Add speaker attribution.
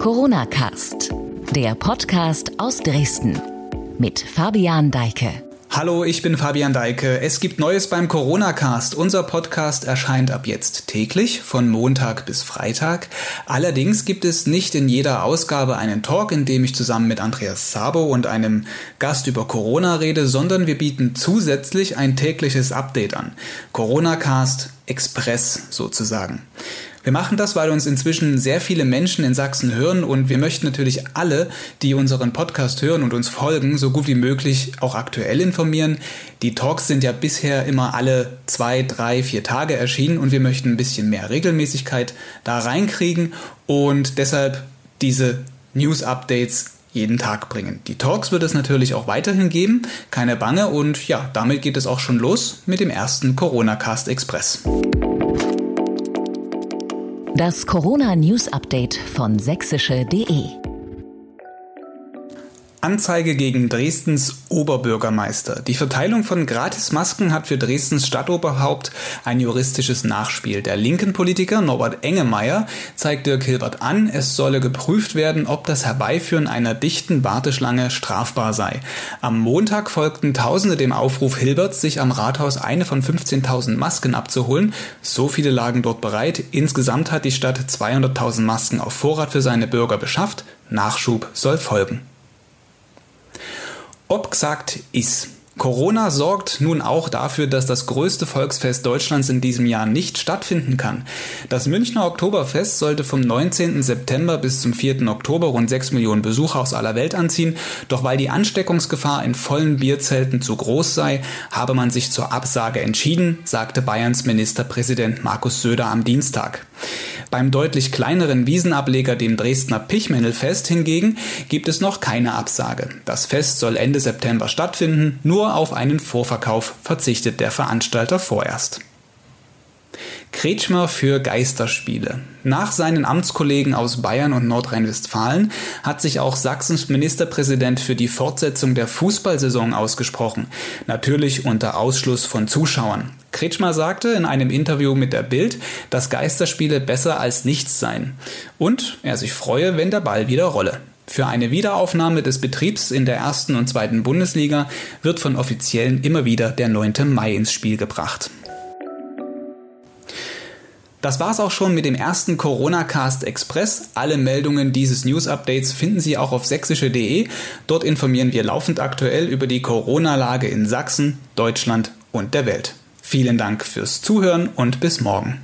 Speaker 1: Corona Cast, der Podcast aus Dresden mit Fabian Deike.
Speaker 2: Hallo, ich bin Fabian Deike. Es gibt Neues beim Corona Cast. Unser Podcast erscheint ab jetzt täglich von Montag bis Freitag. Allerdings gibt es nicht in jeder Ausgabe einen Talk, in dem ich zusammen mit Andreas Sabo und einem Gast über Corona rede, sondern wir bieten zusätzlich ein tägliches Update an. Corona Cast Express sozusagen. Wir machen das, weil uns inzwischen sehr viele Menschen in Sachsen hören und wir möchten natürlich alle, die unseren Podcast hören und uns folgen, so gut wie möglich auch aktuell informieren. Die Talks sind ja bisher immer alle zwei, drei, vier Tage erschienen und wir möchten ein bisschen mehr Regelmäßigkeit da reinkriegen und deshalb diese News-Updates jeden Tag bringen. Die Talks wird es natürlich auch weiterhin geben, keine Bange und ja, damit geht es auch schon los mit dem ersten Corona Cast Express.
Speaker 1: Das Corona News Update von sächsische.de
Speaker 2: Anzeige gegen Dresdens Oberbürgermeister. Die Verteilung von Gratismasken hat für Dresdens Stadtoberhaupt ein juristisches Nachspiel. Der linken Politiker Norbert Engemeyer zeigt Dirk Hilbert an, es solle geprüft werden, ob das Herbeiführen einer dichten Warteschlange strafbar sei. Am Montag folgten Tausende dem Aufruf Hilberts, sich am Rathaus eine von 15.000 Masken abzuholen. So viele lagen dort bereit. Insgesamt hat die Stadt 200.000 Masken auf Vorrat für seine Bürger beschafft. Nachschub soll folgen. Ob gesagt ist. Corona sorgt nun auch dafür, dass das größte Volksfest Deutschlands in diesem Jahr nicht stattfinden kann. Das Münchner Oktoberfest sollte vom 19. September bis zum 4. Oktober rund 6 Millionen Besucher aus aller Welt anziehen, doch weil die Ansteckungsgefahr in vollen Bierzelten zu groß sei, habe man sich zur Absage entschieden, sagte Bayerns Ministerpräsident Markus Söder am Dienstag. Beim deutlich kleineren Wiesenableger, dem Dresdner Pichmäntelfest hingegen, gibt es noch keine Absage. Das Fest soll Ende September stattfinden, nur auf einen Vorverkauf verzichtet der Veranstalter vorerst. Kretschmer für Geisterspiele. Nach seinen Amtskollegen aus Bayern und Nordrhein-Westfalen hat sich auch Sachsens Ministerpräsident für die Fortsetzung der Fußballsaison ausgesprochen, natürlich unter Ausschluss von Zuschauern. Kretschmer sagte in einem Interview mit der Bild, dass Geisterspiele besser als nichts seien und er sich freue, wenn der Ball wieder rolle. Für eine Wiederaufnahme des Betriebs in der ersten und zweiten Bundesliga wird von Offiziellen immer wieder der 9. Mai ins Spiel gebracht. Das war's auch schon mit dem ersten Corona Cast Express. Alle Meldungen dieses News Updates finden Sie auch auf sächsische.de. Dort informieren wir laufend aktuell über die Corona-Lage in Sachsen, Deutschland und der Welt. Vielen Dank fürs Zuhören und bis morgen.